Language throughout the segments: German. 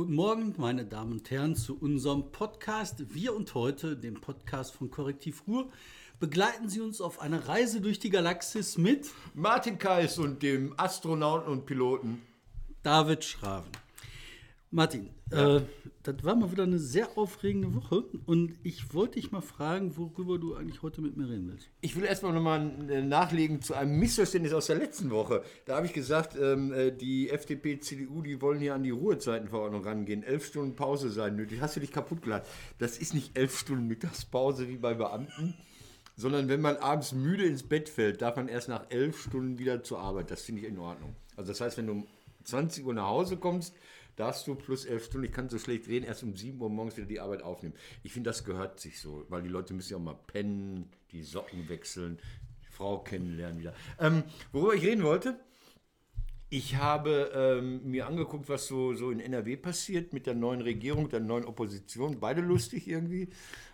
Guten Morgen, meine Damen und Herren, zu unserem Podcast Wir und heute, dem Podcast von Korrektiv Ruhr. Begleiten Sie uns auf eine Reise durch die Galaxis mit Martin Kais und dem Astronauten und Piloten David Schraven. Martin, ja. äh, das war mal wieder eine sehr aufregende Woche und ich wollte dich mal fragen, worüber du eigentlich heute mit mir reden willst. Ich will erstmal nochmal äh, nachlegen zu einem Missverständnis aus der letzten Woche. Da habe ich gesagt, ähm, äh, die FDP, CDU, die wollen hier an die Ruhezeitenverordnung rangehen. Elf Stunden Pause sein nötig. Hast du dich kaputt gelacht? Das ist nicht elf Stunden Mittagspause wie bei Beamten sondern wenn man abends müde ins Bett fällt, darf man erst nach elf Stunden wieder zur Arbeit. Das finde ich in Ordnung. Also das heißt, wenn du um 20 Uhr nach Hause kommst, darfst du plus elf Stunden, ich kann so schlecht reden, erst um 7 Uhr morgens wieder die Arbeit aufnehmen. Ich finde, das gehört sich so, weil die Leute müssen ja auch mal pennen, die Socken wechseln, die Frau kennenlernen wieder. Ähm, worüber ich reden wollte, ich habe ähm, mir angeguckt, was so, so in NRW passiert mit der neuen Regierung, der neuen Opposition. Beide lustig irgendwie.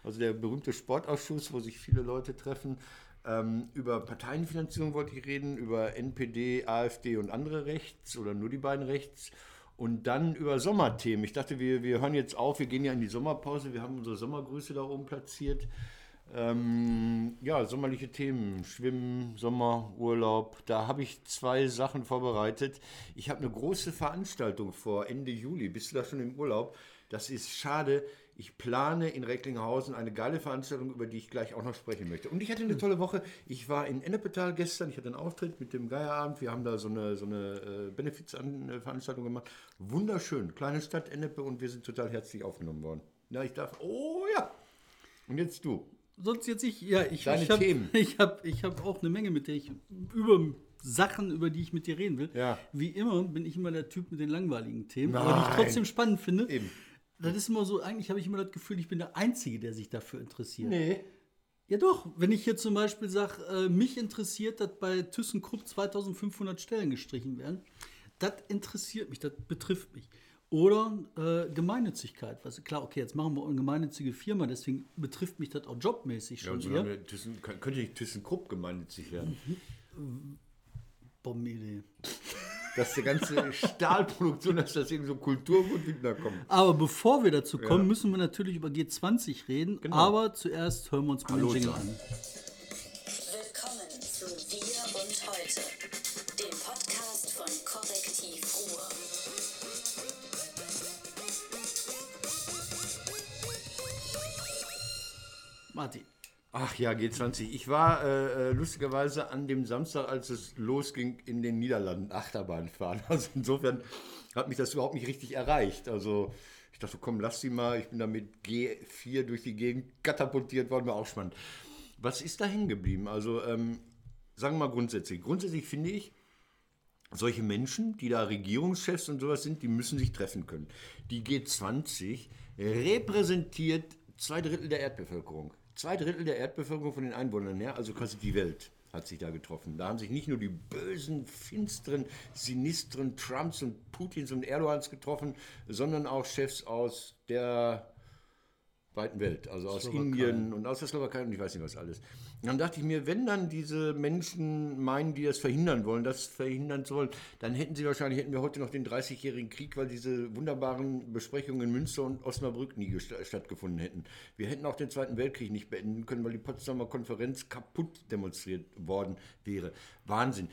Also der berühmte Sportausschuss, wo sich viele Leute treffen. Ähm, über Parteienfinanzierung wollte ich reden, über NPD, AfD und andere rechts oder nur die beiden rechts. Und dann über Sommerthemen. Ich dachte, wir, wir hören jetzt auf, wir gehen ja in die Sommerpause, wir haben unsere Sommergrüße da oben platziert. Ähm, ja, sommerliche Themen, Schwimmen, Sommer, Urlaub. Da habe ich zwei Sachen vorbereitet. Ich habe eine große Veranstaltung vor Ende Juli. Bist du da schon im Urlaub? Das ist schade. Ich plane in Recklinghausen eine geile Veranstaltung, über die ich gleich auch noch sprechen möchte. Und ich hatte eine tolle Woche. Ich war in Ennepetal gestern. Ich hatte einen Auftritt mit dem Geierabend. Wir haben da so eine, so eine äh, Benefizveranstaltung gemacht. Wunderschön. Kleine Stadt Ennepe und wir sind total herzlich aufgenommen worden. Na, ich darf. Oh ja. Und jetzt du sonst jetzt ich, ja, ich, Deine ich habe Themen. ich hab, ich hab auch eine Menge, mit der ich über Sachen, über die ich mit dir reden will. Ja. Wie immer bin ich immer der Typ mit den langweiligen Themen, Nein. aber die ich trotzdem spannend finde. Eben. Das ist immer so, eigentlich habe ich immer das Gefühl, ich bin der Einzige, der sich dafür interessiert. Nee. Ja doch, wenn ich hier zum Beispiel sage, äh, mich interessiert, dass bei ThyssenKrupp 2500 Stellen gestrichen werden, das interessiert mich, das betrifft mich. Oder äh, Gemeinnützigkeit. Was, klar, okay, jetzt machen wir eine gemeinnützige Firma, deswegen betrifft mich das auch jobmäßig schon. Ja, so Thyssen, könnte nicht ThyssenKrupp gemeinnützig werden? Mhm. Bombenidee. Dass die ganze Stahlproduktion, dass das irgendwie so Kulturgut kommt. Aber bevor wir dazu kommen, ja. müssen wir natürlich über G20 reden. Genau. Aber zuerst hören wir uns mal den Jingle an. Willkommen zu Wir und Heute, dem Podcast von Korrektiv Ruhr. Martin. Ach ja, G20. Ich war äh, äh, lustigerweise an dem Samstag, als es losging, in den Niederlanden Achterbahn fahren. Also insofern hat mich das überhaupt nicht richtig erreicht. Also ich dachte, komm, lass sie mal. Ich bin da mit G4 durch die Gegend katapultiert worden, war auch spannend. Was ist da hängen geblieben? Also ähm, sagen wir mal grundsätzlich. Grundsätzlich finde ich, solche Menschen, die da Regierungschefs und sowas sind, die müssen sich treffen können. Die G20 repräsentiert zwei Drittel der Erdbevölkerung zwei Drittel der Erdbevölkerung von den Einwohnern her, also quasi die Welt, hat sich da getroffen. Da haben sich nicht nur die bösen, finsteren, sinistren Trumps und Putins und Erdogans getroffen, sondern auch Chefs aus der weiten Welt, also aus Slowakei. Indien und aus der Slowakei und ich weiß nicht was alles. Dann dachte ich mir, wenn dann diese Menschen meinen, die das verhindern wollen, das verhindern zu wollen, dann hätten sie wahrscheinlich, hätten wir heute noch den 30-jährigen Krieg, weil diese wunderbaren Besprechungen in Münster und Osnabrück nie stattgefunden hätten. Wir hätten auch den Zweiten Weltkrieg nicht beenden können, weil die Potsdamer Konferenz kaputt demonstriert worden wäre. Wahnsinn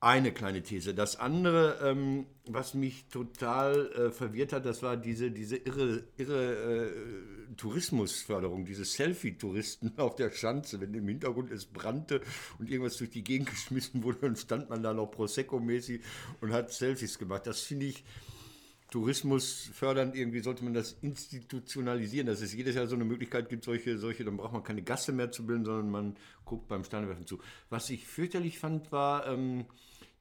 eine kleine These. Das andere, ähm, was mich total äh, verwirrt hat, das war diese, diese irre, irre äh, Tourismusförderung, diese Selfie-Touristen auf der Schanze, wenn im Hintergrund es brannte und irgendwas durch die Gegend geschmissen wurde, dann stand man da noch Prosecco-mäßig und hat Selfies gemacht. Das finde ich Tourismus fördern, irgendwie sollte man das institutionalisieren, dass es jedes Jahr so eine Möglichkeit gibt, solche, solche, dann braucht man keine Gasse mehr zu bilden, sondern man guckt beim Steinewerfen zu. Was ich fürchterlich fand, war ähm,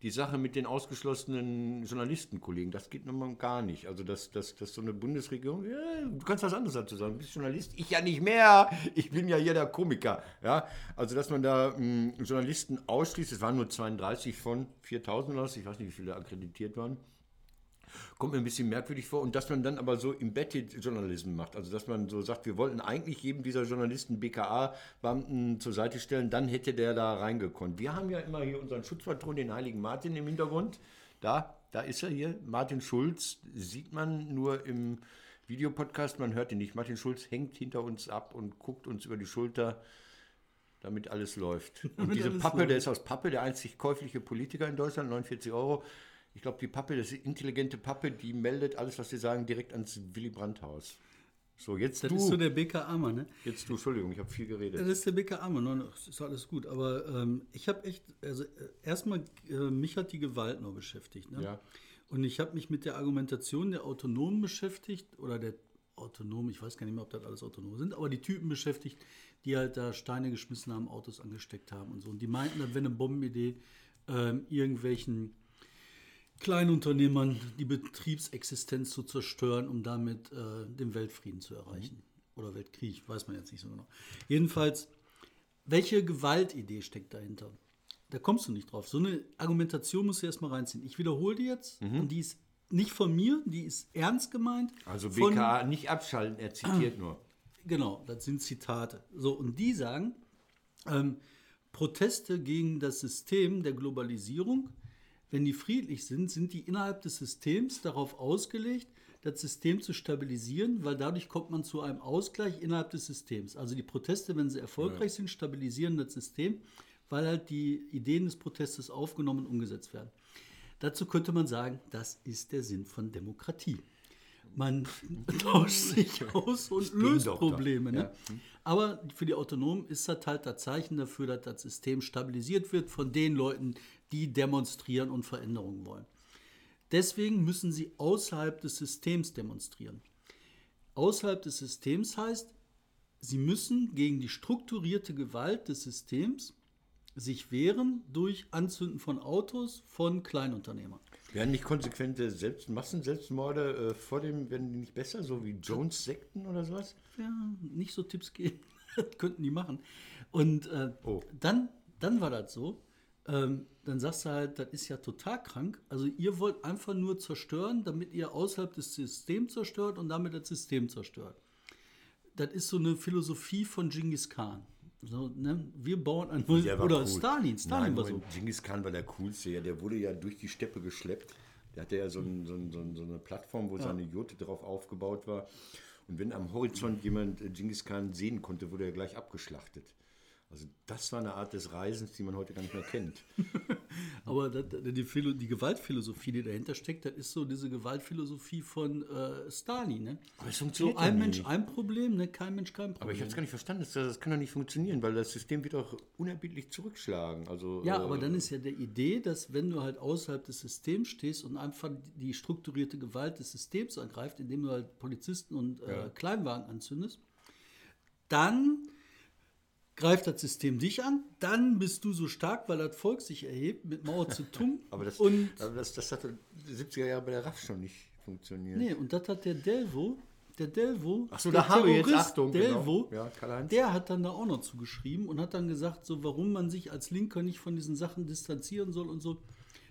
die Sache mit den ausgeschlossenen Journalistenkollegen. Das geht nun mal gar nicht. Also, dass, dass, dass so eine Bundesregierung, ja, du kannst was anderes dazu sagen, du bist Journalist, ich ja nicht mehr, ich bin ja hier der Komiker. Ja? Also, dass man da ähm, Journalisten ausschließt, es waren nur 32 von 4000 oder was, ich weiß nicht, wie viele akkreditiert waren kommt mir ein bisschen merkwürdig vor. Und dass man dann aber so Embedded Journalism macht. Also dass man so sagt, wir wollten eigentlich jedem dieser Journalisten BKA-Beamten zur Seite stellen, dann hätte der da reingekonnt. Wir haben ja immer hier unseren Schutzpatron, den Heiligen Martin im Hintergrund. Da, da ist er hier. Martin Schulz sieht man nur im Videopodcast, man hört ihn nicht. Martin Schulz hängt hinter uns ab und guckt uns über die Schulter, damit alles läuft. Und diese Pappe, der ist aus Pappe, der einzig käufliche Politiker in Deutschland, 49 Euro. Ich glaube, die Pappe, das ist intelligente Pappe, die meldet alles, was sie sagen, direkt ans Willy Brandt-Haus. So, jetzt Das du. ist so der BKA-Mann, ne? jetzt du, Entschuldigung, ich habe viel geredet. Das ist der BKA-Mann, ne? Das ist alles gut. Aber ähm, ich habe echt, also äh, erstmal, äh, mich hat die Gewalt nur beschäftigt. Ne? Ja. Und ich habe mich mit der Argumentation der Autonomen beschäftigt oder der Autonomen, ich weiß gar nicht mehr, ob das alles Autonome sind, aber die Typen beschäftigt, die halt da Steine geschmissen haben, Autos angesteckt haben und so. Und die meinten, das wäre eine Bombenidee, ähm, irgendwelchen Kleinunternehmern die Betriebsexistenz zu zerstören, um damit äh, den Weltfrieden zu erreichen. Oder Weltkrieg, weiß man jetzt nicht so genau. Jedenfalls, welche Gewaltidee steckt dahinter? Da kommst du nicht drauf. So eine Argumentation musst du erstmal reinziehen. Ich wiederhole die jetzt und die ist nicht von mir, die ist ernst gemeint. Also von- BKA nicht abschalten, er zitiert nur. Genau, das sind Zitate. So, und die sagen, ähm, Proteste gegen das System der Globalisierung, wenn die friedlich sind, sind die innerhalb des Systems darauf ausgelegt, das System zu stabilisieren, weil dadurch kommt man zu einem Ausgleich innerhalb des Systems. Also die Proteste, wenn sie erfolgreich sind, stabilisieren das System, weil halt die Ideen des Protestes aufgenommen und umgesetzt werden. Dazu könnte man sagen, das ist der Sinn von Demokratie. Man tauscht sich aus und löst Doktor. Probleme. Ne? Ja. Aber für die Autonomen ist das halt das Zeichen dafür, dass das System stabilisiert wird von den Leuten, die demonstrieren und Veränderungen wollen. Deswegen müssen sie außerhalb des Systems demonstrieren. Außerhalb des Systems heißt, sie müssen gegen die strukturierte Gewalt des Systems sich wehren durch Anzünden von Autos von Kleinunternehmern. Werden nicht konsequente Selbst Massenselbstmorde äh, vor dem, werden die nicht besser, so wie Jones-Sekten oder sowas? ja, nicht so Tipps geben. Könnten die machen. Und äh, Oh. dann, dann war das so. Ähm, dann sagst du halt, das ist ja total krank. Also ihr wollt einfach nur zerstören, damit ihr außerhalb des Systems zerstört und damit das System zerstört. Das ist so eine Philosophie von Genghis Khan. So, ne? Wir bauen ein Der oder cool. Stalin. Stalin Nein, war so. Genghis Khan war der coolste. Ja, der wurde ja durch die Steppe geschleppt. Der hatte ja so, ein, so, ein, so, ein, so eine Plattform, wo seine Jote drauf aufgebaut war. Und wenn am Horizont jemand äh, Genghis Khan sehen konnte, wurde er gleich abgeschlachtet. Also das war eine Art des Reisens, die man heute gar nicht mehr kennt. Aber die, die Gewaltphilosophie, die dahinter steckt, das ist so diese Gewaltphilosophie von äh, Stalin. Ne? Aber es So funktioniert ein ja Mensch, nicht. ein Problem, ne? kein Mensch, kein Problem. Aber ich habe es gar nicht verstanden. Das, das kann doch nicht funktionieren, weil das System wird auch unerbittlich zurückschlagen. Also, Ja, äh, aber dann ist ja der Idee, dass wenn du halt außerhalb des Systems stehst und einfach die strukturierte Gewalt des Systems angreift, indem du halt Polizisten und äh, Kleinwagen anzündest, dann greift das System dich an, dann bist du so stark, weil das Volk sich erhebt mit Mao Zedong aber das, und aber das, das hat in den 70er Jahren bei der RAF schon nicht funktioniert. nee, und das hat der Delvo, der Delvo, Ach so, der da haben wir jetzt, Achtung, Delvo, genau. Ja, der hat dann da auch noch zugeschrieben und hat dann gesagt, so warum man sich als Linker nicht von diesen Sachen distanzieren soll und so.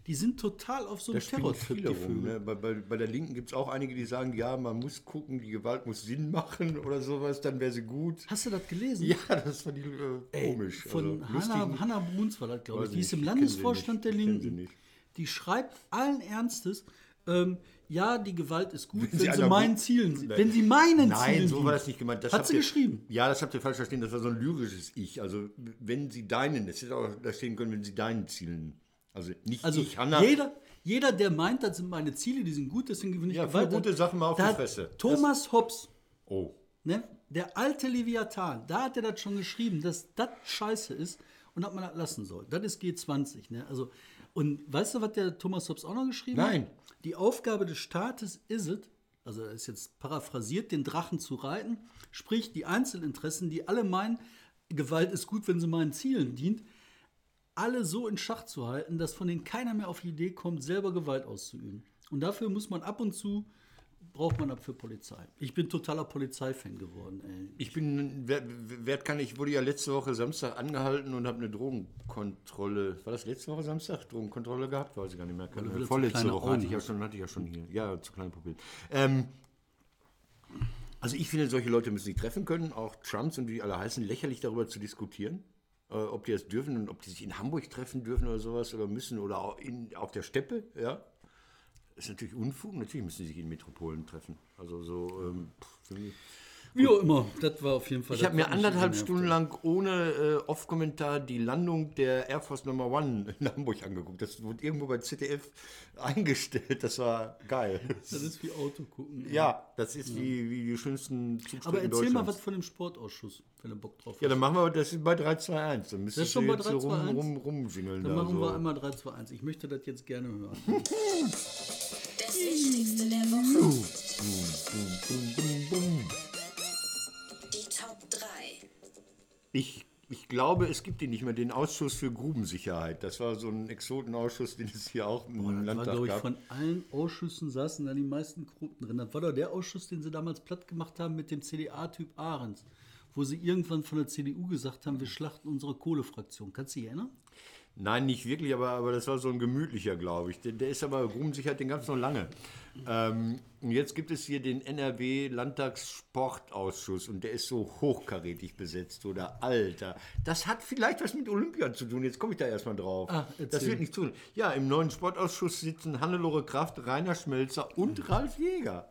Die sind total auf so einem Terrortrip, die. Vögel. Ne? Bei, bei, bei der Linken gibt es auch einige, die sagen, ja, man muss gucken, die Gewalt muss Sinn machen oder sowas, dann wäre sie gut. Hast du das gelesen? Ja, das fand ich äh, Ey, komisch. Von also, lustig. Hanna, Hanna Bruns war das, glaube ich. Die ist im Landesvorstand der Linken. Die schreibt allen Ernstes, ähm, ja, die Gewalt ist gut, wenn, sie sie, meinen Zielen, Nein. wenn sie meinen Nein, Zielen so war das nicht gemeint. Das Hat sie ihr- geschrieben. Ja, das habt ihr falsch verstehen. Das war so ein lyrisches Ich. Also, wenn sie deinen, es hätte auch da stehen können, wenn sie deinen Zielen. Also nicht Also ich, Hanna. jeder, jeder, der meint, das sind meine Ziele, die sind gut, deswegen gewinne ich Ja, Gewalt. gute Sachen mal auf da die hat Fresse. Thomas Hobbes, oh. ne, der alte Leviathan, da hat er das schon geschrieben, dass das scheiße ist und dass man das lassen soll. Das ist G20. Ne? Also, und weißt du, was der Thomas Hobbes auch noch geschrieben Nein. hat? Die Aufgabe des Staates ist es, also er ist jetzt paraphrasiert, den Drachen zu reiten, sprich die Einzelinteressen, die alle meinen, Gewalt ist gut, wenn sie meinen Zielen dient, alle so in Schach zu halten, dass von denen keiner mehr auf die Idee kommt, selber Gewalt auszuüben. Und dafür muss man ab und zu, braucht man ab für Polizei. Ich bin totaler Polizeifan geworden, ey. Ich bin, wer, wer kann, ich wurde ja letzte Woche Samstag angehalten und habe eine Drogenkontrolle, war das letzte Woche Samstag? Drogenkontrolle gehabt? Weiß ich gar nicht mehr. zu Vorletzte Woche hatte ich, ja schon, hatte ich ja schon hier. Ja, zu kleine Pupillen. Ähm, also ich finde, solche Leute müssen sich treffen können, auch Trumps und wie die alle heißen, lächerlich darüber zu diskutieren, ob die das dürfen und ob die sich in Hamburg treffen dürfen oder sowas oder müssen oder auch in, auf der Steppe, ja. ist natürlich Unfug. Natürlich müssen sie sich in Metropolen treffen. Also so. Ähm, pff, finde ich- Wie auch immer, das war auf jeden Fall. ich habe mir anderthalb Stunden lang ohne äh, Off-Kommentar die Landung der Air Force Number One in Hamburg angeguckt. Das wurde irgendwo bei ZDF eingestellt. Das war geil. Das ist wie Auto gucken. Ja, das ist wie, wie die schönsten Zugstrecken Aber erzähl mal was von dem Sportausschuss, wenn du Bock drauf hast. Ja, dann machen wir das bei 321. Dann müsstest Das ist schon du bei jetzt so rum, 321? rum, rumsingeln. Dann da machen so. wir einmal 3, 2, 1. Ich möchte das jetzt gerne hören. Das Wichtigste der Woche. Die Ich, ich glaube, es gibt ihn nicht mehr, den Ausschuss für Grubensicherheit. Das war so ein Exotenausschuss, den es hier auch im Das war, Landtag glaube ich, gab. von allen Ausschüssen saßen da die meisten Gruppen drin. Das war doch der Ausschuss, den sie damals platt gemacht haben mit dem CDA-Typ Ahrens, wo sie irgendwann von der CDU gesagt haben, wir schlachten unsere Kohlefraktion. Kannst du dich erinnern? Nein, nicht wirklich, aber, aber das war so ein gemütlicher, glaube ich. Der, der ist aber Grubensicherheit, den es noch lange. Ähm, und jetzt gibt es hier den NRW-Landtagssportausschuss und der ist so hochkarätig besetzt, oder Alter. Das hat vielleicht was mit Olympia zu tun. Jetzt komme ich da erstmal drauf. Ah, das wird nicht tun. Ja, im neuen Sportausschuss sitzen Hannelore Kraft, Rainer Schmelzer und Ralf Jäger.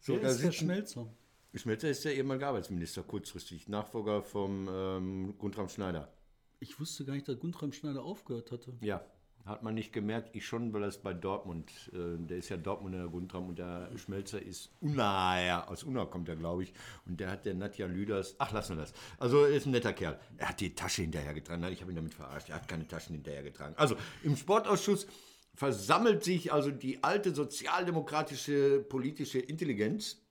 So, Wer da ist der Schmelzer? Schmelzer ist der ehemalige Arbeitsminister, kurzfristig. Nachfolger vom ähm, Guntram Schneider. Ich wusste gar nicht, dass Guntram Schneider aufgehört hatte. Ja, hat man nicht gemerkt. Ich schon, weil das bei Dortmund, äh, der ist ja Dortmunder der Guntram und der Schmelzer ist Unna, aus Unna kommt er, glaube ich. Und der hat der Nadja Lüders, ach, lassen wir das. Also, er ist ein netter Kerl. Er hat die Tasche hinterhergetragen. Nein, ich habe ihn damit verarscht. Er hat keine Taschen hinterhergetragen. Also, im Sportausschuss versammelt sich also die alte sozialdemokratische politische Intelligenz.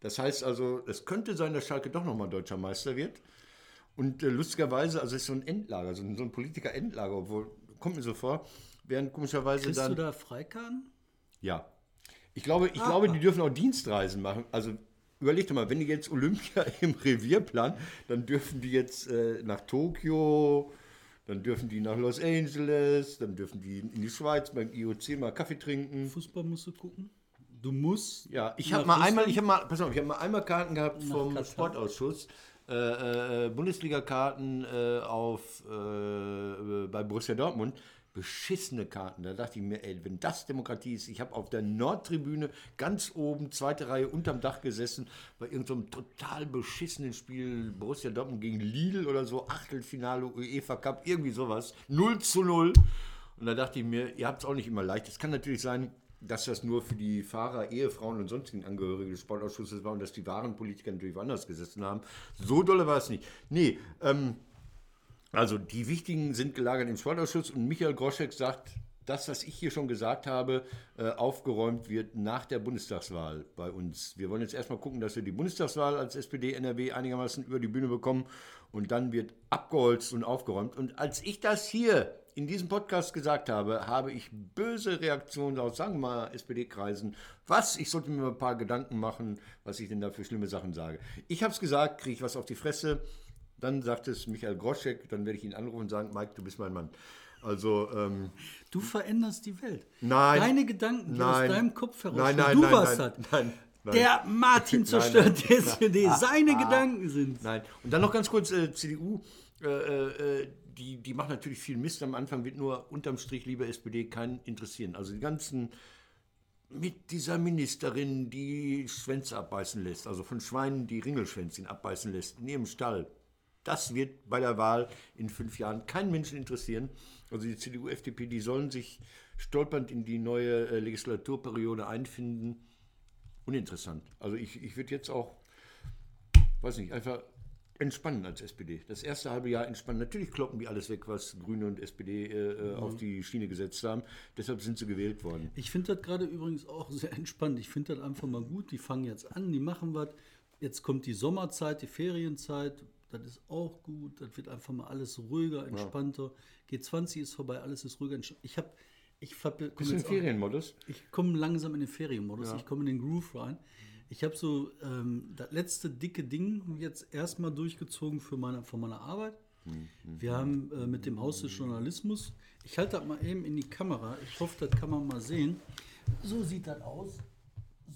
Das heißt also, es könnte sein, dass Schalke doch nochmal deutscher Meister wird. Und äh, lustigerweise, also es ist so ein Endlager, so ein, so ein Politiker-Endlager, obwohl, kommt mir so vor, während komischerweise Kriegst dann. du da Freikarten? Ja. Ich glaube, ich glaube, die dürfen auch Dienstreisen machen. Also überleg doch mal, wenn die jetzt Olympia im Revier planen, dann dürfen die jetzt äh, nach Tokio, dann dürfen die nach Los Angeles, dann dürfen die in die Schweiz beim IOC mal Kaffee trinken. Fußball musst du gucken. Du musst. Ja, ich habe mal einmal, Russland. ich habe mal, pass auf, ich habe mal einmal Karten gehabt vom. Sportausschuss. Äh, äh, Bundesliga-Karten äh, auf äh, bei Borussia Dortmund. Beschissene Karten. Da dachte ich mir, ey, wenn das Demokratie ist, ich habe auf der Nordtribüne ganz oben, zweite Reihe unterm Dach gesessen, bei irgendeinem total beschissenen Spiel Borussia Dortmund gegen Lille oder so, Achtelfinale UEFA Cup, irgendwie sowas. 0 zu 0. Und da dachte ich mir, ihr habt es auch nicht immer leicht. Es kann natürlich sein, dass das nur für die Fahrer, Ehefrauen und sonstigen Angehörige des Sportausschusses war und dass die wahren Politiker natürlich woanders gesessen haben. So dolle war es nicht. Nee, ähm, also die Wichtigen sind gelagert im Sportausschuss und Michael Groschek sagt, das, was ich hier schon gesagt habe, äh, aufgeräumt wird nach der Bundestagswahl bei uns. Wir wollen jetzt erstmal gucken, dass wir die Bundestagswahl als SPD NRW einigermaßen über die Bühne bekommen und dann wird abgeholzt und aufgeräumt. Und als ich das hier in diesem Podcast gesagt habe, habe ich böse Reaktionen aus, sagen wir mal, SPD-Kreisen. Was? Ich sollte mir mal ein paar Gedanken machen, was ich denn da für schlimme Sachen sage. Ich habe es gesagt, kriege ich was auf die Fresse. Dann sagt es Michael Groschek, dann werde ich ihn anrufen und sagen, Mike, du bist mein Mann. Also, ähm, Du veränderst die Welt. Nein. Deine Gedanken, die Nein. aus deinem Kopf heraus. Nein, nein, du nein, warst nein, das. nein, nein. Der Martin zerstört die SPD. Seine Gedanken sind. Nein. Und dann noch ganz kurz äh, CDU. Äh, äh, die, die machen natürlich viel Mist. Am Anfang wird nur unterm Strich, liebe SPD, keinen interessieren. Also die ganzen mit dieser Ministerin, die Schwänze abbeißen lässt, also von Schweinen die Ringelschwänzchen abbeißen lässt, in ihrem Stall. Das wird bei der Wahl in fünf Jahren keinen Menschen interessieren. Also die CDU, FDP, die sollen sich stolpernd in die neue äh, Legislaturperiode einfinden. Uninteressant. Also ich, ich würde jetzt auch, weiß nicht, einfach entspannen als SPD. Das erste halbe Jahr entspannen. Natürlich kloppen die alles weg, was Grüne und SPD äh, auf die Schiene gesetzt haben. Deshalb sind sie gewählt worden. Ich finde das gerade übrigens auch sehr entspannt. Ich finde das einfach mal gut. Die fangen jetzt an, die machen was. Jetzt kommt die Sommerzeit, die Ferienzeit. Das ist auch gut. Das wird einfach mal alles ruhiger, entspannter. G20 ist vorbei, alles ist ruhiger. Ich habe, ich hab, komm Bist du im jetzt auch- Ferienmodus? Ich komme langsam in den Ferienmodus. Ich komme in den Groove rein. Ich habe so ähm, das letzte dicke Ding jetzt erstmal durchgezogen für meine, von meiner Arbeit. Wir haben äh, mit dem Haus des Journalismus, ich halte das mal eben in die Kamera, ich hoffe, das kann man mal sehen. So sieht das aus.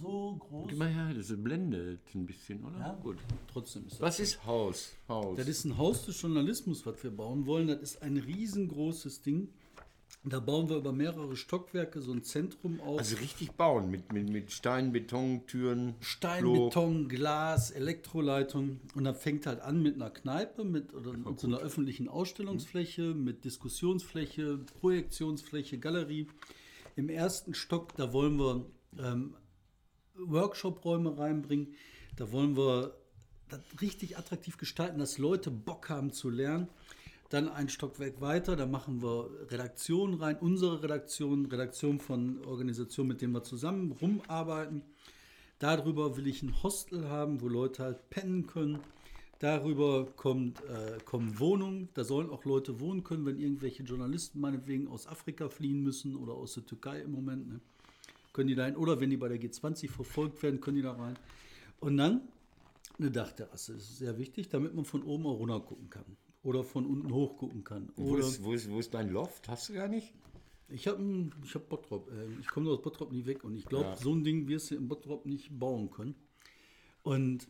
So groß. Gib mal her, das blendet ein bisschen, oder? Ja, Gut. Trotzdem ist das. Was ist Haus? Haus. Das ist ein Haus des Journalismus, was wir bauen wollen. Das ist ein riesengroßes Ding. Da bauen wir über mehrere Stockwerke so ein Zentrum auf. Also richtig bauen mit, mit, mit Stein, Beton, Türen, Stein, Klo. Beton, Glas, Elektroleitung. Und dann fängt halt an mit einer Kneipe, mit, oder mit so einer öffentlichen Ausstellungsfläche, mit Diskussionsfläche, Projektionsfläche, Galerie. Im ersten Stock, da wollen wir ähm, Workshop-Räume reinbringen. Da wollen wir das richtig attraktiv gestalten, dass Leute Bock haben zu lernen. Dann ein Stockwerk weiter, da machen wir Redaktionen rein, unsere Redaktion, Redaktion von Organisationen, mit denen wir zusammen rumarbeiten. Darüber will ich ein Hostel haben, wo Leute halt pennen können. Darüber kommt, äh, kommen Wohnungen, da sollen auch Leute wohnen können, wenn irgendwelche Journalisten meinetwegen aus Afrika fliehen müssen oder aus der Türkei im Moment. Ne? Können die da hin? Oder wenn die bei der G20 verfolgt werden, können die da rein. Und dann eine Dachterrasse, das ist sehr wichtig, damit man von oben auch runter gucken kann. Oder von unten hoch gucken kann. Wo Oder ist, wo, ist, wo ist dein Loft? Hast du gar nicht? ich habe ich hab Bottrop. Äh, ich komme aus Bottrop nie weg und ich glaube, Ja. so ein Ding wirst du in Bottrop nicht bauen können. Und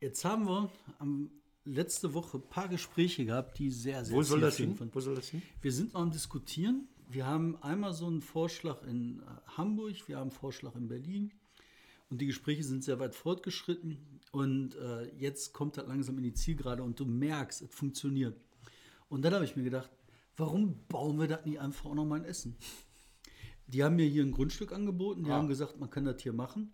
jetzt haben wir am, letzte Woche ein paar Gespräche gehabt, die sehr, sehr Wo soll das hin? Wo soll das hin? Wir sind noch am Diskutieren. Wir haben einmal so einen Vorschlag in äh, Hamburg, wir haben einen Vorschlag in Berlin. Und die Gespräche sind sehr weit fortgeschritten. Und äh, jetzt kommt das langsam in die Zielgerade und du merkst, es funktioniert. Und dann habe ich mir gedacht, warum bauen wir das nicht einfach auch noch mal in Essen? Die haben mir hier ein Grundstück angeboten, die Ah. haben gesagt, man kann das hier machen.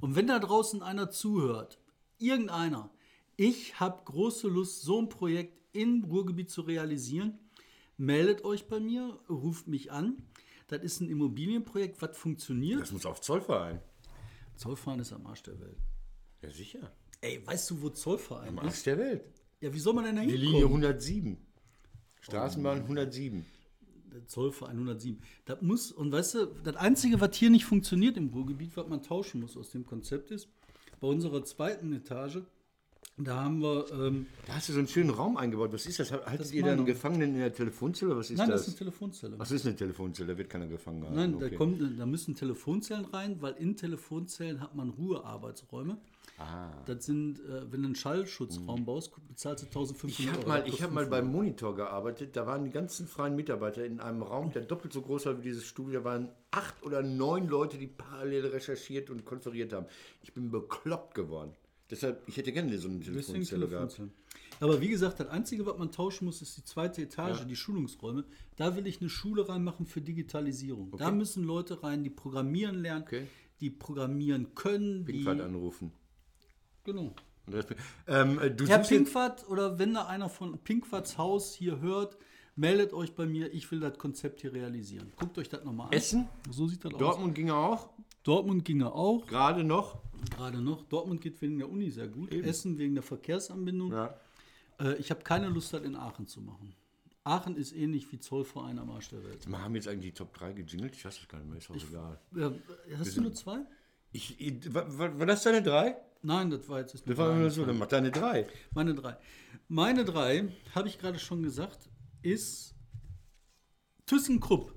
Und wenn da draußen einer zuhört, irgendeiner, ich habe große Lust, so ein Projekt im Ruhrgebiet zu realisieren, meldet euch bei mir, ruft mich an. Das ist ein Immobilienprojekt, was funktioniert. Das muss auf Zollverein. Zollverein ist am Arsch der Welt. Ja, sicher. Ey, weißt du, wo Zollverein Am ist? Arsch der Welt. Ja, wie soll man denn da Die Linie hinkommen? 107. Straßenbahn 107. Der Zollverein 107. Das muss, und weißt du, das Einzige, was hier nicht funktioniert im Ruhrgebiet, was man tauschen muss aus dem Konzept ist, bei unserer zweiten Etage, da haben wir, ähm, Da hast du so einen schönen Raum eingebaut. Was ist das? Haltet Das ist ihr dann meine. Gefangenen in der Telefonzelle? Was ist nein, das das? ist eine Telefonzelle. Was ist eine Telefonzelle? Da wird keiner gefangen gehalten. Nein, da, okay. kommt, da müssen Telefonzellen rein, weil in Telefonzellen hat man Ruhearbeitsräume. Ah. Das sind, äh, wenn du einen Schallschutzraum baust, bezahlst du 1500 Ich habe Euro. mal, Das ich hab kostet mal 500. beim Monitor gearbeitet. Da waren die ganzen freien Mitarbeiter in einem Raum, der doppelt so groß war wie dieses Studio. Da waren acht oder neun Leute, die parallel recherchiert und konferiert haben. Ich bin bekloppt geworden. Deshalb, ich hätte gerne so eine Telefonzelle gehabt. Aber wie gesagt, das Einzige, was man tauschen muss, ist die zweite Etage, die Schulungsräume. Da will ich eine Schule reinmachen für Digitalisierung. Da müssen Leute rein, die programmieren lernen, Okay. die programmieren können. Die, Pinkwart anrufen. Genau. Ähm, äh, Herr Pinkwart oder wenn da einer von Pinkwarts Haus hier hört, meldet euch bei mir. Ich will das Konzept hier realisieren. Guckt euch das nochmal an. Essen? So sieht das aus. Dortmund ging auch, Dortmund ginge auch, gerade noch. gerade noch. Dortmund geht wegen der Uni sehr gut. Essen wegen der Verkehrsanbindung. Ja. Äh, ich habe keine Lust, das in Aachen zu machen. Aachen ist ähnlich wie Zollverein am Arsch der Welt. Wir haben jetzt eigentlich die Top 3 gejingelt. Ich weiß das gar nicht mehr, ist auch egal. Ja, hast du nur zwei? Ich, ich, war, war war das deine 3? Nein, das war jetzt ist Das war nur so, dann mach deine 3. Meine drei. Meine drei, habe ich gerade schon gesagt, ist ThyssenKrupp.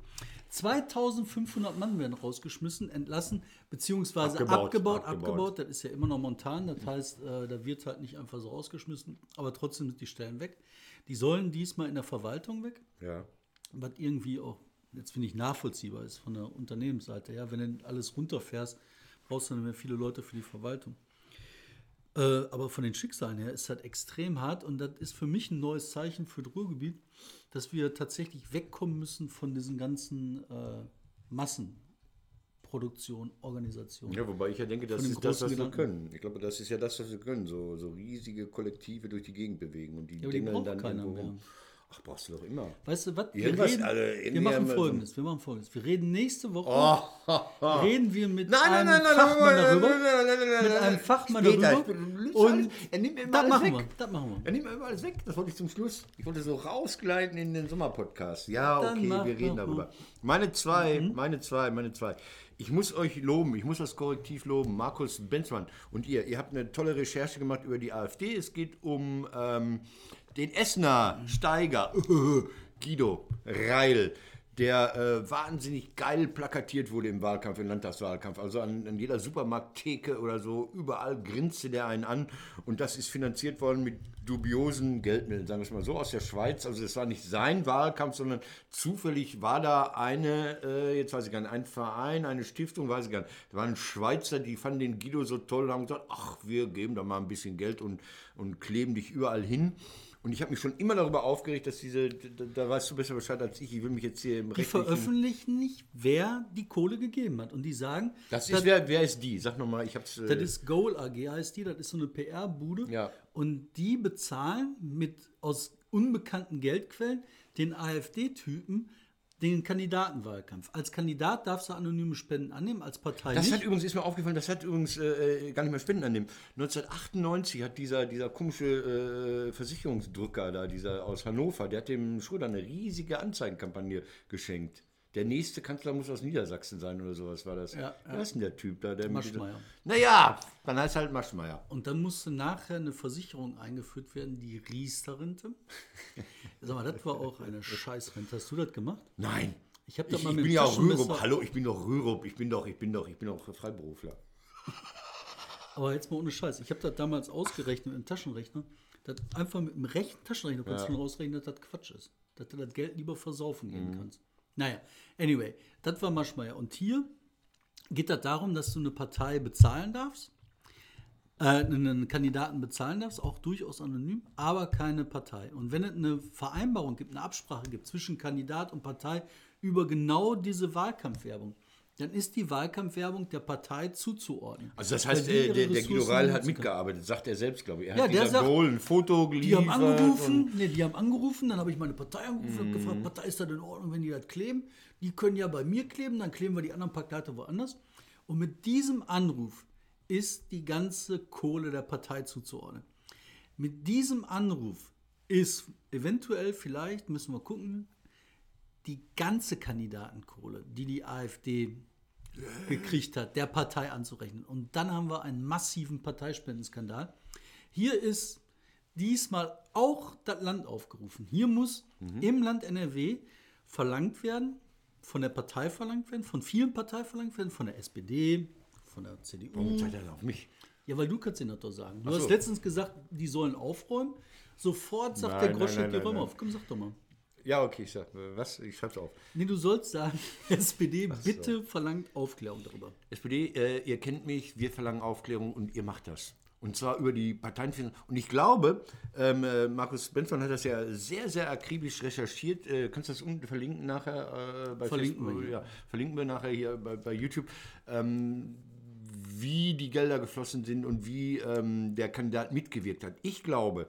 2500 Mann werden rausgeschmissen, entlassen, beziehungsweise abgebaut, Abgebaut, abgebaut. abgebaut. Das ist ja immer noch montan. Das heißt, äh, da wird halt nicht einfach so rausgeschmissen, aber trotzdem sind die Stellen weg. Die sollen diesmal in der Verwaltung weg, Ja. was irgendwie auch, jetzt finde ich, nachvollziehbar ist von der Unternehmensseite. Ja, wenn du alles runterfährst, brauchst du dann mehr viele Leute für die Verwaltung. Äh, aber von den Schicksalen her ist das extrem hart und das ist für mich ein neues Zeichen für das Ruhrgebiet, dass wir tatsächlich wegkommen müssen von diesen ganzen äh, Massenproduktion, Organisation. ja, wobei ich ja denke, das ist das, was großen wir Gedanken. können. Ich glaube, das ist ja das, was wir können. So, so riesige Kollektive durch die Gegend bewegen und die aber die dingeln braucht dann irgendwo. Ach, brauchst du doch immer. Weißt du was? Wir, reden, alle- wir machen folgendes. Wir machen folgendes. Wir reden nächste Woche. Oh, Reden wir mit Nein, nein, einem nein, nein, Fachmann darüber. mit einem. Fachmann Später, darüber. Und er nimmt mir immer das alles machen weg. wir. Das machen wir. Er nimmt mir immer alles weg. Das wollte ich zum Schluss. Ich wollte so rausgleiten in den Sommerpodcast. Ja, Dann okay, wir reden darüber. Meine zwei, meine zwei, meine zwei. Ich muss euch loben, ich muss das Korrektiv loben. Markus Benzmann und ihr, ihr habt eine tolle Recherche gemacht über die AfD. Es geht um ähm, den Essener Steiger, Guido Reil, der äh, wahnsinnig geil plakatiert wurde im Wahlkampf, im Landtagswahlkampf. Also an, an jeder Supermarkttheke oder so, überall grinste der einen an. Und das ist finanziert worden mit dubiosen Geldmitteln, sagen wir es mal so, aus der Schweiz. Also das war nicht sein Wahlkampf, sondern zufällig war da eine, äh, jetzt weiß ich gar nicht, ein Verein, eine Stiftung, weiß ich gar nicht. Da waren Schweizer, die fanden den Guido so toll, haben gesagt, ach, wir geben da mal ein bisschen Geld und, und kleben dich überall hin. Und ich habe mich schon immer darüber aufgeregt, dass diese, da, da, weißt du besser Bescheid als ich, ich will mich jetzt hier im Die rechtlichen... veröffentlichen nicht, wer die Kohle gegeben hat. Und die sagen, Das ist, wer, wer ist die? Sag nochmal, ich hab's... Äh, das ist Goal AG, heißt die, das ist so eine PR-Bude. Ja. Und die bezahlen mit aus unbekannten Geldquellen den AfD-Typen den Kandidatenwahlkampf. Als Kandidat darfst du anonyme Spenden annehmen, als Partei Das nicht. hat übrigens, ist mir aufgefallen, das hat übrigens äh, gar nicht mehr Spenden annehmen. 1998 hat dieser, dieser komische äh, Versicherungsdrücker da, dieser aus Hannover, der hat dem Schröder eine riesige Anzeigenkampagne geschenkt. Der nächste Kanzler muss aus Niedersachsen sein oder sowas war das. Ja, Wer ist denn der Typ da? Der Maschmeyer. Naja, dann heißt halt Maschmeyer. Und dann musste nachher eine Versicherung eingeführt werden, die Riester-Rente. Sag mal, das war auch eine Scheißrente. Hast du das gemacht? Nein. Ich ich, mal ich bin ja Rürup. Hallo, ich bin doch Rürup. Ich bin doch, ich bin doch, ich bin doch Freiberufler. Aber jetzt mal ohne Scheiß. Ich habe das damals ausgerechnet mit dem Taschenrechner. Das einfach mit dem rechten Taschenrechner kannst du schon ausrechnen, dass das Quatsch ist. Dass du das Geld lieber versaufen geben kannst. Naja, anyway, das war Maschmeyer. Und hier geht das darum, dass du eine Partei bezahlen darfst, äh, einen Kandidaten bezahlen darfst, auch durchaus anonym, aber keine Partei. Und wenn es eine Vereinbarung gibt, eine Absprache gibt zwischen Kandidat und Partei über genau diese Wahlkampfwerbung, dann ist die Wahlkampfwerbung der Partei zuzuordnen. Also das heißt, die äh, der, der Guido Reil hat mitgearbeitet, sagt er selbst, glaube ich. Er Ja, hat der sagt- Goal ein Foto Die geliefert. haben und- angerufen, nee, die haben angerufen, dann habe ich meine Partei angerufen und gefragt, Partei, ist das in Ordnung, wenn die das kleben? Die können ja bei mir kleben, dann kleben wir die anderen Plakate woanders. Und mit diesem Anruf ist die ganze Kohle der Partei zuzuordnen. Mit diesem Anruf ist eventuell, vielleicht, müssen wir gucken, die ganze Kandidatenkohle, die die AfD gekriegt hat, der Partei anzurechnen. Und dann haben wir einen massiven Parteispendenskandal. Hier ist diesmal auch das Land aufgerufen. Hier muss im Land NRW verlangt werden, von der Partei verlangt werden, von vielen Parteien verlangt werden, von der SPD, von der CDU. Warum zeigt er auf mich? Ja, weil du kannst den doch sagen. Du so. hast letztens gesagt, die sollen aufräumen. Sofort sagt Nein, der Groschek, die nein. auf. Komm, sag doch mal. Ja, okay, ich sag, was? Ich schreib's auf. Nee, du sollst sagen, SPD bitte verlangt Aufklärung darüber. SPD, äh, ihr kennt mich, wir verlangen Aufklärung und ihr macht das. Und zwar über die Parteienführung. Und ich glaube, ähm, äh, Markus Benzmann hat das ja sehr, sehr akribisch recherchiert. Äh, kannst du das unten verlinken nachher äh, bei Verlinken Facebook? wir. Ja, verlinken wir nachher hier bei, bei YouTube. Ähm, wie die Gelder geflossen sind und wie ähm, der Kandidat mitgewirkt hat. Ich glaube,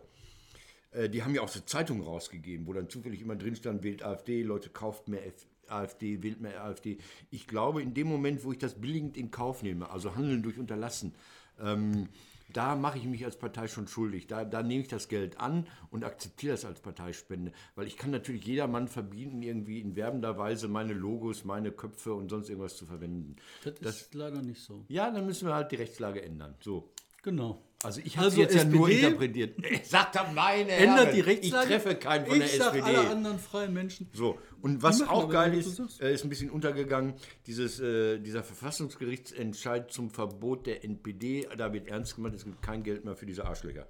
die haben ja auch so Zeitungen rausgegeben, wo dann zufällig immer drin stand, wählt AfD, Leute kauft mehr F AfD, wählt mehr AfD. Ich glaube, in dem Moment, wo ich das billigend in Kauf nehme, also Handeln durch Unterlassen, ähm, da mache ich mich als Partei schon schuldig. Da, da nehme ich das Geld an und akzeptiere das als Parteispende. Weil ich kann natürlich jedermann verbieten, irgendwie in werbender Weise meine Logos, meine Köpfe und sonst irgendwas zu verwenden. Das, ist leider nicht so. Ja, dann müssen wir halt die Rechtslage ändern. So. Genau. Also ich habe Also jetzt ja nur SPD interpretiert. Sagt er meine Ändert Herren, die Rechtslage. Ich treffe keinen von ich der sag SPD. alle anderen freien Menschen. So, und was auch aber geil ist, äh, ist ein bisschen untergegangen, dieses, äh, dieser Verfassungsgerichtsentscheid zum Verbot der NPD, da wird ernst gemacht, es gibt kein Geld mehr für diese Arschlöcher.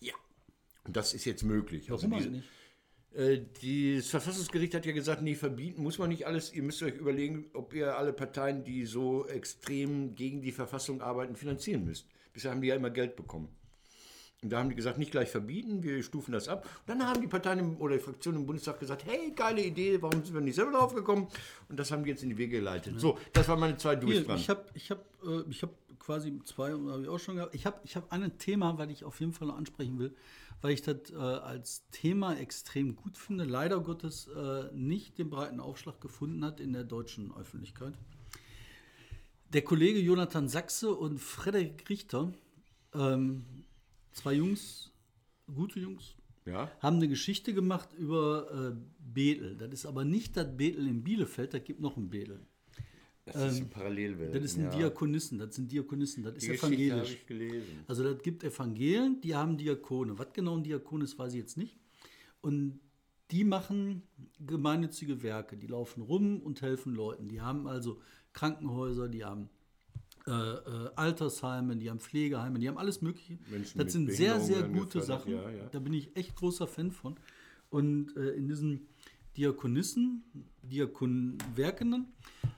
Ja. Und das ist jetzt möglich. Warum also eigentlich? äh, das Verfassungsgericht hat ja gesagt, nee, verbieten muss man nicht alles. Ihr müsst euch überlegen, ob ihr alle Parteien, die so extrem gegen die Verfassung arbeiten, finanzieren müsst. Bisher haben die ja immer Geld bekommen. Und da haben die gesagt, nicht gleich verbieten, wir stufen das ab. Und dann haben die Parteien im, oder die Fraktionen im Bundestag gesagt, hey, geile Idee, warum sind wir nicht selber drauf gekommen? Und das haben die jetzt in die Wege geleitet. So, das waren meine zwei, du bist Hier, dran. ich habe ich hab, äh, ich hab quasi zwei, habe ich auch schon gehabt. Ich habe ich hab ein Thema, was ich auf jeden Fall noch ansprechen will, weil ich das äh, als Thema extrem gut finde. Leider Gottes äh, nicht den breiten Aufschlag gefunden hat in der deutschen Öffentlichkeit. Der Kollege Jonathan Sachse und Frederik Richter, ähm, zwei Jungs, gute Jungs, ja? haben eine Geschichte gemacht über äh, Bethel. Das ist aber nicht das Bethel in Bielefeld, da gibt noch ein Bethel. Das ist eine Parallelwelt. Das ist ein ja. Diakonissen, das sind Diakonissen, das ist Die Geschichte habe evangelisch. ich gelesen. Also das gibt Evangelien, die haben Diakone. Was genau ein Diakon ist, weiß ich jetzt nicht. Und die machen gemeinnützige Werke, die laufen rum und helfen Leuten. Die haben also Krankenhäuser, die haben äh, äh, Altersheime, die haben Pflegeheime, die haben alles Mögliche. Menschen das sind sehr, sehr gute Sachen. ja, ja. Da bin ich echt großer Fan von. Und äh, in diesen Diakonissen, Diakonwerkenden,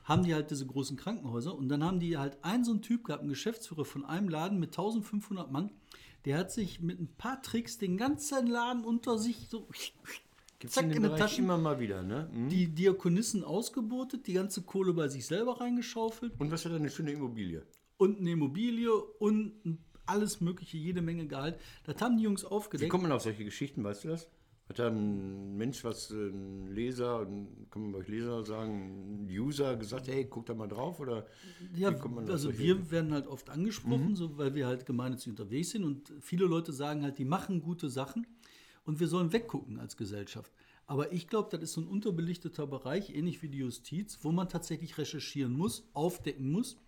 haben die halt diese großen Krankenhäuser. Und dann haben die halt einen so einen Typ gehabt, einen Geschäftsführer von einem Laden mit 1500 Mann. Der hat sich mit ein paar Tricks den ganzen Laden unter sich so Gibt's zack in in Bereich Taschen. immer mal wieder, ne? Hm? Die Diakonissen ausgebotet, die ganze Kohle bei sich selber reingeschaufelt Und was hat er eine schöne Immobilie? und eine Immobilie und alles Mögliche, jede Menge Gehalt. Das haben die Jungs Wie aufgedeckt. kommt man auf solche Geschichten, weißt du das? Hat da ein Mensch, was äh, ein Leser, kann man bei euch Leser sagen, ein User gesagt, hey, guck da mal drauf? Oder Ja, wie also wir werden halt oft angesprochen, so, weil wir halt gemeinnützig unterwegs sind und viele Leute sagen halt, die machen gute Sachen und wir sollen weggucken als Gesellschaft. Aber ich glaube, das ist so ein unterbelichteter Bereich, ähnlich wie die Justiz, wo man tatsächlich recherchieren muss, aufdecken muss,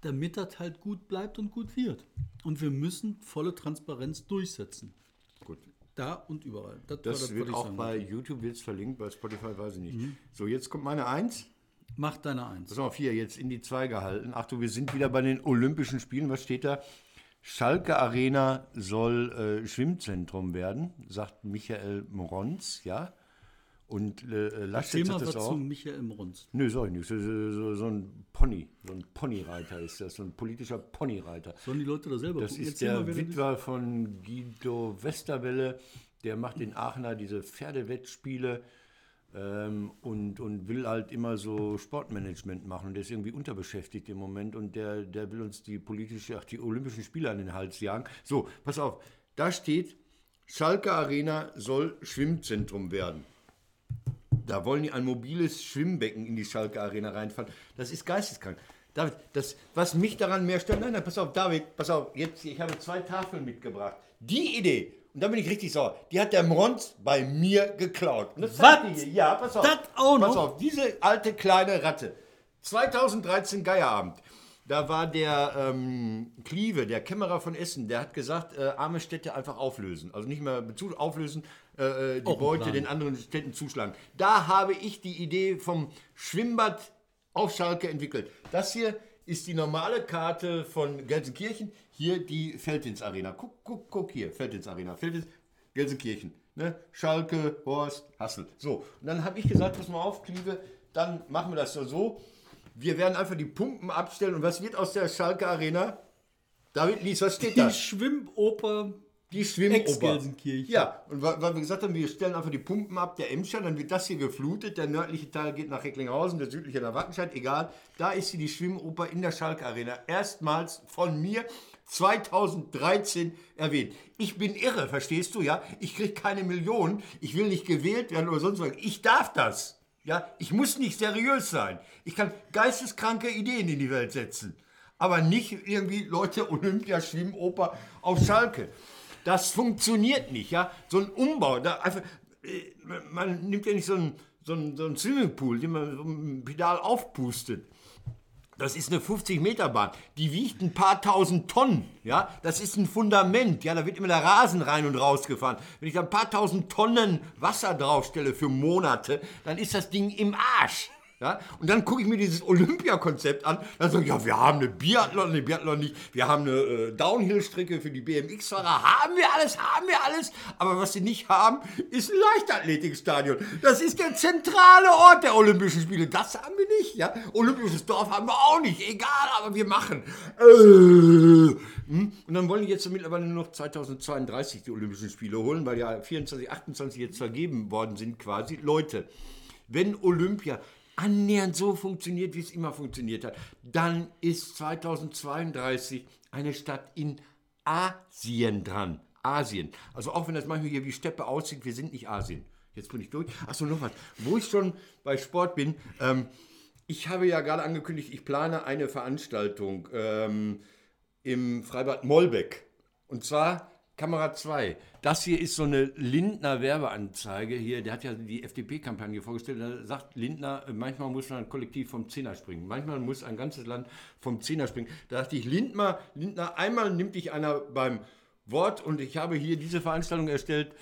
damit das halt gut bleibt und gut wird. Und wir müssen volle Transparenz durchsetzen. Gut. Da und überall. Das, Das was wird auch sagen bei. YouTube wird's verlinkt, bei Spotify weiß ich nicht. So, jetzt kommt meine Eins. Mach deine Eins. Pass auf, hier, jetzt in die zwei gehalten. Achtung, wir sind wieder bei den Olympischen Spielen. Was steht da? Schalke Arena soll äh, Schwimmzentrum werden, sagt Michael Morons, ja. Und äh, Laschet Thema sagt das was auch. zu Michael Mronz. Nö, sag ich nicht. So, so, so, ein Pony, so ein Ponyreiter ist das, so ein politischer Ponyreiter. Sollen die Leute da selber Das gucken? ist Erzähl der. Witwer von Guido Westerwelle. Der macht in Aachener diese Pferdewettspiele ähm, und, und will halt immer so Sportmanagement machen. Und der ist irgendwie unterbeschäftigt im Moment und der, der will uns die politische, ach, die Olympischen Spiele an den Hals jagen. So, pass auf, da steht, Schalke Arena soll Schwimmzentrum werden. Da wollen die ein mobiles Schwimmbecken in die Schalke Arena reinfahren. Das ist geisteskrank. David, das, was mich daran mehr stört, nein, nein, pass auf, David, pass auf, jetzt, ich habe zwei Tafeln mitgebracht. Die Idee, und da bin ich richtig sauer, die hat der Mronz bei mir geklaut. Was? Ja, pass auf. Das auch noch? Pass auf, diese alte kleine Ratte. 2013 Geierabend. Da war der ähm, Klieve, der Kämmerer von Essen, der hat gesagt, äh, arme Städte einfach auflösen. Also nicht mehr bezu- auflösen, äh, äh, die Auch ein Beute Plan. den anderen Städten zuschlagen. Da habe ich die Idee vom Schwimmbad auf Schalke entwickelt. Das hier ist die normale Karte von Gelsenkirchen. Hier die Feldins Arena. Guck, guck, guck hier, Feldins Arena. Feldins, Gelsenkirchen. Ne? Schalke, Horst, Hassel. So, und dann habe ich gesagt, pass mal auf, Klieve, dann machen wir das so, so. Wir werden einfach die Pumpen abstellen. Und was wird aus der Schalke Arena? David Lies, was steht da? Die Schwimmoper. Die Schwimmoper. Ja, und wa- weil wir gesagt haben, wir stellen einfach die Pumpen ab, der Emscher, dann wird das hier geflutet, der nördliche Teil geht nach Recklinghausen, der südliche nach Wattenscheid, egal. Da ist hier die Schwimmoper in der Schalke Arena. Erstmals von mir 2013 erwähnt. Ich bin irre, verstehst du, ja? Ich kriege keine Millionen, ich will nicht gewählt werden oder sonst was. Ich darf das. Ja, ich muss nicht seriös sein. Ich kann geisteskranke Ideen in die Welt setzen. Aber nicht irgendwie Leute Olympia, Schwimmoper auf Schalke. Das funktioniert nicht, ja. So ein Umbau, da einfach, äh, man nimmt ja nicht so einen, so einen, so einen Swimmingpool, den man so ein Pedal aufpustet. Das ist eine 50-Meter-Bahn. Die wiegt ein paar tausend Tonnen. Ja, das ist ein Fundament. Ja, da wird immer der Rasen rein und raus gefahren. Wenn ich da ein paar tausend Tonnen Wasser draufstelle für Monate, dann ist das Ding im Arsch. Ja, und dann gucke ich mir dieses Olympiakonzept an. Dann sage ich, ja, wir haben eine Biathlon, eine Biathlon nicht. Wir haben eine äh, Downhill-Strecke für die BMX-Fahrer. Haben wir alles, haben wir alles. Aber was sie nicht haben, ist ein Leichtathletikstadion. Das ist der zentrale Ort der Olympischen Spiele. Das haben wir nicht. Ja? Olympisches Dorf haben wir auch nicht. Egal, aber wir machen. Äh, hm? Und dann wollen die jetzt mittlerweile nur noch 2032 die Olympischen Spiele holen, weil ja 24, 28 jetzt vergeben worden sind quasi. Leute, wenn Olympia annähernd so funktioniert, wie es immer funktioniert hat, dann ist 2032 eine Stadt in Asien dran. Asien. Also auch wenn das manchmal hier wie Steppe aussieht, wir sind nicht Asien. Jetzt bin ich durch. Achso, noch was. Wo ich schon bei Sport bin, ähm, ich habe ja gerade angekündigt, ich plane eine Veranstaltung ähm, im Freibad Mollbeck. Und zwar Kamera 2. Das hier ist so eine Lindner Werbeanzeige hier. Der hat ja die FDP-Kampagne vorgestellt. Da sagt Lindner, äh, manchmal muss man kollektiv vom Zehner springen. Manchmal muss ein ganzes Land vom Zehner springen. Da dachte ich, Lindner, Lindner, einmal nimmt dich einer beim Wort und ich habe hier diese Veranstaltung erstellt.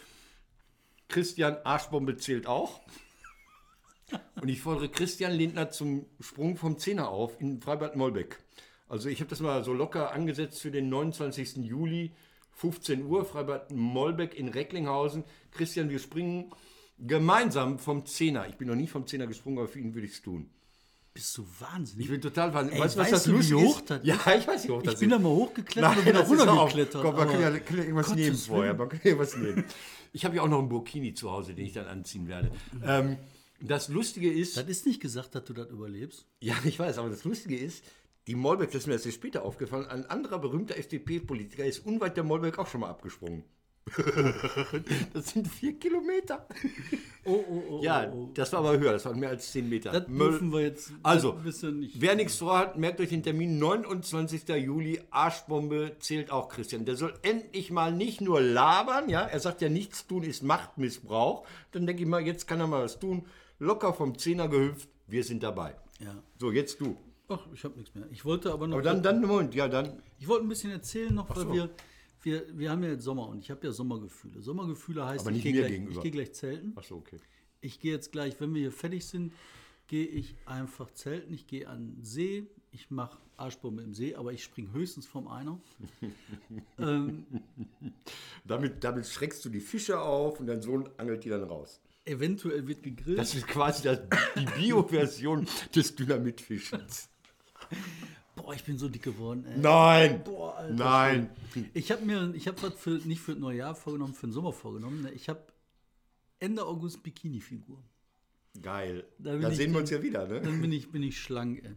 Christian Arschbombe zählt auch. Und ich fordere Christian Lindner zum Sprung vom Zehner auf in Freibad Molbeck. Also ich habe das mal so locker angesetzt für den 29. Juli, 15 Uhr, Freibad Molbeck in Recklinghausen. Christian, wir springen gemeinsam vom Zehner. Ich bin noch nie vom Zehner gesprungen, aber für ihn würde ich es tun. Bist du wahnsinnig? Ich bin total wahnsinnig. Ey, weißt du, was weißt das du, wie hoch ist? das Ja, ist? ich weiß, wie hoch das ich bin ist. da mal hochgeklettert Nein, und bin da ist runtergeklettert. Komm, man kann ja, kann ja irgendwas Gottes nehmen vorher. Man kann ja irgendwas nehmen. Ich habe ja auch noch einen Burkini zu Hause, den ich dann anziehen werde. Ähm, das Lustige ist, Das ist nicht gesagt, dass du das überlebst. ja, ich weiß, aber das Lustige ist, die Molbeck, das ist mir erst später aufgefallen, ein anderer berühmter FDP-Politiker ist unweit der Molbeck auch schon mal abgesprungen. das sind vier Kilometer. Oh, oh, oh. Ja, oh, oh. das war aber höher, das waren mehr als zehn Meter. Das dürfen wir jetzt Also, nicht. wer nichts vorhat, merkt euch den Termin 29. Juli. Arschbombe zählt auch Christian. Der soll endlich mal nicht nur labern, ja. Er sagt ja, nichts tun ist Machtmissbrauch. Dann denke ich mal, jetzt kann er mal was tun. Locker vom Zehner gehüpft. Wir sind dabei. Ja. So, jetzt du. Ach, ich habe nichts mehr. Ich wollte aber noch. Aber dann, dann, Moment, ja, dann. ich wollte ein bisschen erzählen noch, weil so. wir, wir, wir haben ja jetzt Sommer und ich habe ja Sommergefühle. Sommergefühle heißt, Aber ich nicht gehe mir gleich, gegenüber. ich gehe gleich zelten. Achso, okay. Ich gehe jetzt gleich, wenn wir hier fertig sind, gehe ich einfach zelten. Ich gehe an den See. Ich mache Arschbombe im See, aber ich springe höchstens vom Einer. ähm, Damit, damit schreckst du die Fische auf und dein Sohn angelt die dann raus. eventuell wird gegrillt. Das ist quasi das, die Bio-Version des Dynamitfischens. Boah, ich bin so dick geworden. Ey. Nein! Boah, Alter. Nein! Ich habe mir, ich habe was für, nicht für das neue Jahr vorgenommen, für den Sommer vorgenommen. ne? Ich habe Ende August Bikini-Figur. Geil. Da Da, ich sehen wir uns ja wieder, ne? Dann bin ich, bin ich schlank. Ey.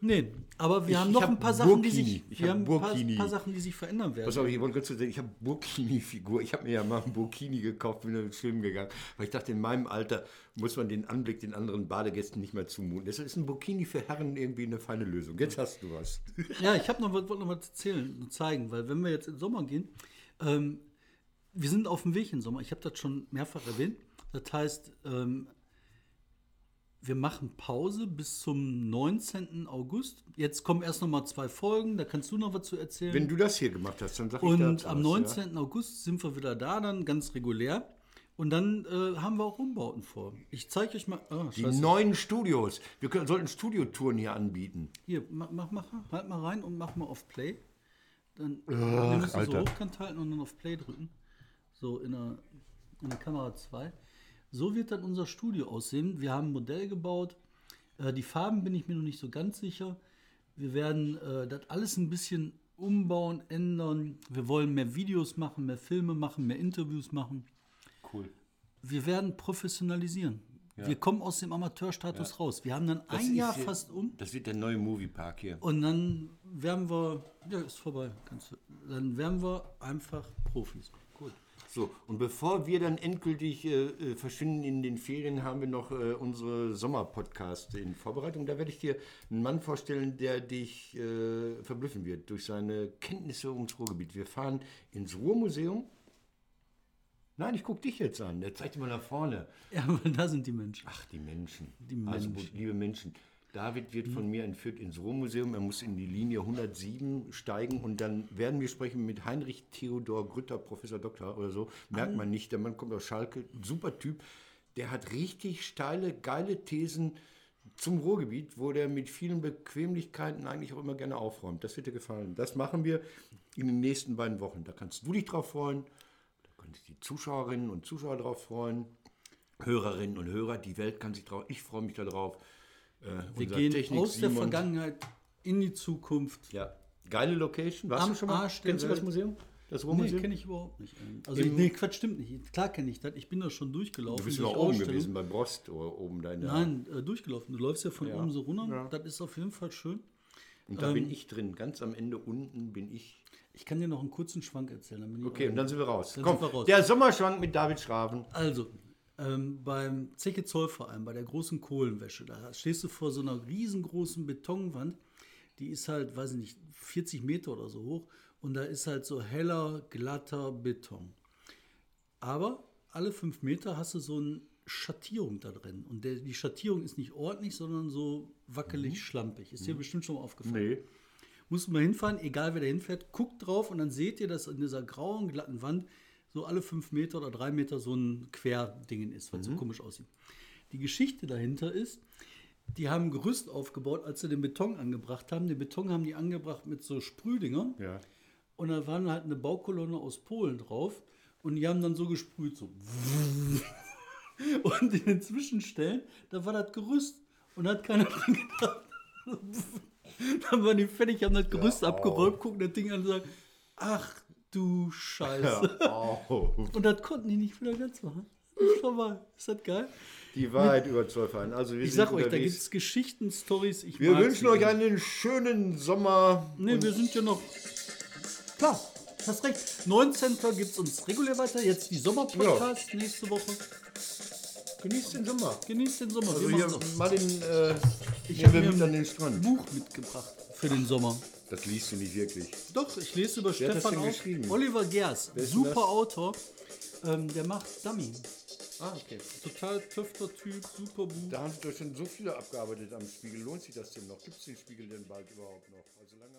Nee, aber wir Ich- haben noch hab ein paar Sachen, die sich, Ich wir hab haben paar, paar Sachen, die sich verändern werden. Pass auf, ich wollte kurz sagen, ich habe Burkini-Figur. Ich habe mir ja mal ein Burkini gekauft, bin dann ins Schwimmen gegangen. Weil ich dachte, in meinem Alter muss man den Anblick den anderen Badegästen nicht mehr zumuten. Deshalb ist ein Burkini für Herren irgendwie eine feine Lösung. Jetzt hast du was. Ja, ich habe noch, was- wollte noch was erzählen und zeigen, weil wenn wir jetzt in den Sommer gehen, ähm, wir sind auf dem Weg in den Sommer. Ich habe das schon mehrfach erwähnt. Das heißt, ähm, wir machen Pause bis zum 19. August. Jetzt kommen erst noch mal zwei Folgen, da kannst du noch was zu erzählen. Wenn du das hier gemacht hast, dann sag ich und am was, 19. August sind wir wieder da, dann ganz regulär. Und dann äh, haben wir auch Umbauten vor. Ich zeige euch mal. Ah, Die neuen Studios. Wir können, sollten Studiotouren hier anbieten. Hier, mach, mach, mach, halt mal rein und mach mal auf Play. Dann wir müssen so Alter. hochkant halten und dann auf Play drücken. So in der, in der Kamera 2. So wird dann unser Studio aussehen. Wir haben ein Modell gebaut. Äh, die Farben bin ich mir noch nicht so ganz sicher. Wir werden äh, das alles ein bisschen umbauen, ändern. Wir wollen mehr Videos machen, mehr Filme machen, mehr Interviews machen. Cool. Wir werden professionalisieren. Wir kommen aus dem Amateurstatus raus. Wir haben dann Das ein Jahr hier- fast um. Das wird der neue Moviepark hier. Und dann werden wir, ja, ist vorbei. Kannst, du- dann werden wir einfach Profis. So, und bevor wir dann endgültig äh, äh, verschwinden in den Ferien, haben wir noch äh, unsere Sommerpodcast in Vorbereitung. Da werde ich dir einen Mann vorstellen, der dich äh, verblüffen wird durch seine Kenntnisse ums Ruhrgebiet. Wir fahren ins Ruhrmuseum. Nein, ich gucke dich jetzt an. Der zeigt dir mal nach vorne. Ja, aber da sind die Menschen. Ach, die Menschen. Die Also, Menschen. liebe Menschen, David wird von mir entführt ins Ruhrmuseum. Er muss in die Linie 107 steigen und dann werden wir sprechen mit Heinrich Theodor Grütter, Professor Doktor oder so. Merkt man nicht, der Mann kommt aus Schalke, super Typ. Der hat richtig steile, geile Thesen zum Ruhrgebiet, wo der mit vielen Bequemlichkeiten eigentlich auch immer gerne aufräumt. Das wird dir gefallen. Das machen wir in den nächsten beiden Wochen. Da kannst du dich drauf freuen. Da können sich die Zuschauerinnen und Zuschauer drauf freuen. Hörerinnen und Hörer, die Welt kann sich drauf. Ich freue mich darauf. Äh, Wir gehen Technik aus der Simon- Vergangenheit in die Zukunft. Ja, geile Location. Warst Am du schon mal? Arsch der Kennst du das. Museum? Das Nee, Ruhrmuseum? kenne ich überhaupt nicht. Also, Im- nee, Quatsch, stimmt nicht. Klar kenne ich das. Ich bin da schon durchgelaufen. du bist durch noch oben gewesen, bei Brost oder oben da in der. Nein, äh, durchgelaufen. Du läufst ja von Ja. oben so runter. Ja. Das ist auf jeden Fall schön. Und da ähm, bin ich drin. Ganz am Ende unten bin ich. Ich kann dir noch einen kurzen Schwank erzählen. Dann bin ich Okay, und dann sind wir raus. Dann Komm, sind wir raus. der Sommerschwank mit David Schraven. Also, ähm, beim Zeche Zollverein, bei der großen Kohlenwäsche, da stehst du vor so einer riesengroßen Betonwand, die ist halt, weiß ich nicht, 40 Meter oder so hoch und da ist halt so heller, glatter Beton. Aber alle fünf Meter hast du so eine Schattierung da drin und der, die Schattierung ist nicht ordentlich, sondern so wackelig, schlampig. Ist dir bestimmt schon mal aufgefallen. Nee. Muss man hinfahren, egal wer da hinfährt, guckt drauf und dann seht ihr, dass in dieser grauen, glatten Wand so alle fünf Meter oder drei Meter so ein Querdingen ist, was so komisch aussieht. Die Geschichte dahinter ist, die haben ein Gerüst aufgebaut, als sie den Beton angebracht haben. Den Beton haben die angebracht mit so Sprühdingern. Ja. Und da waren halt eine Baukolonne aus Polen drauf. Und die haben dann so gesprüht, so. Und in den Zwischenstellen, da war das Gerüst. Und da hat keiner dran gedacht. Dann waren die fertig, haben das Gerüst abgeräumt, gucken das Ding an und sagen, ach du Scheiße. Und das konnten die nicht wieder ganz machen. Schau mal, ist das geil? Die Wahrheit über Zollverein. Also wir Ich sag euch, da gibt es Geschichten, Stories. Ich Wir wünschen euch einen schönen Sommer. Nee, wir sind ja noch. Klar, hast recht. 19. gibt es uns regulär weiter. Jetzt die Sommerpodcast nächste Woche. Genießt den Sommer. Genießt den Sommer. Also wir hier mal den, äh, Ich habe mir mit an ein den Strand. Buch mitgebracht für den Sommer. Das liest du nicht wirklich. Doch, ich lese über Wer hat das Stefan denn geschrieben? Oliver Gers, ist denn super das? Autor. Ähm, der macht Dummy. Ah, okay. Total töfter Typ, super Buch. Da haben sie doch schon so viele abgearbeitet am Spiegel. Lohnt sich das denn noch? Gibt es den Spiegel denn bald überhaupt noch? Also lange